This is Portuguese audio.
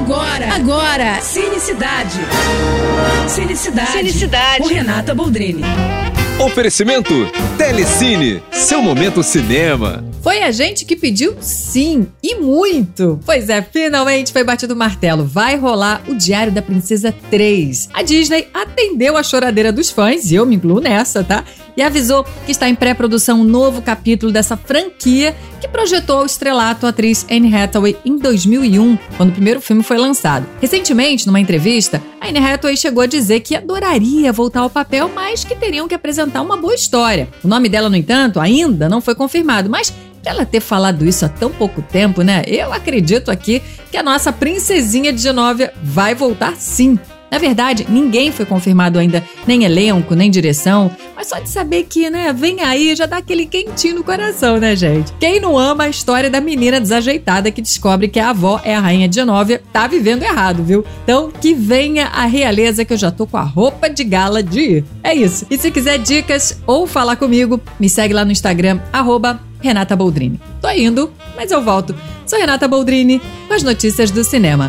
Agora, agora, Cinecidade. Cinecidade. Cinecidade. Com Renata Boldrini. Oferecimento Telecine, seu momento cinema. Foi a gente que pediu sim, e muito. Pois é, finalmente foi batido o martelo. Vai rolar o Diário da Princesa 3. A Disney atendeu a choradeira dos fãs, e eu me incluo nessa, tá? E avisou que está em pré-produção um novo capítulo dessa franquia que projetou o estrelato a atriz Anne Hathaway em 2001, quando o primeiro filme foi lançado. Recentemente, numa entrevista, Anne Hathaway chegou a dizer que adoraria voltar ao papel, mas que teriam que apresentar uma boa história. O nome dela, no entanto, ainda não foi confirmado, mas ela ter falado isso há tão pouco tempo, né? Eu acredito aqui que a nossa princesinha de Genóvia vai voltar sim. Na verdade, ninguém foi confirmado ainda, nem elenco, nem direção, mas só de saber que, né, vem aí já dá aquele quentinho no coração, né, gente? Quem não ama a história da menina desajeitada que descobre que a avó é a rainha de Genóvia, tá vivendo errado, viu? Então, que venha a realeza que eu já tô com a roupa de gala de ir. É isso. E se quiser dicas ou falar comigo, me segue lá no Instagram, arroba Renata Boldrini. Tô indo, mas eu volto. Sou Renata Boldrini com as notícias do cinema.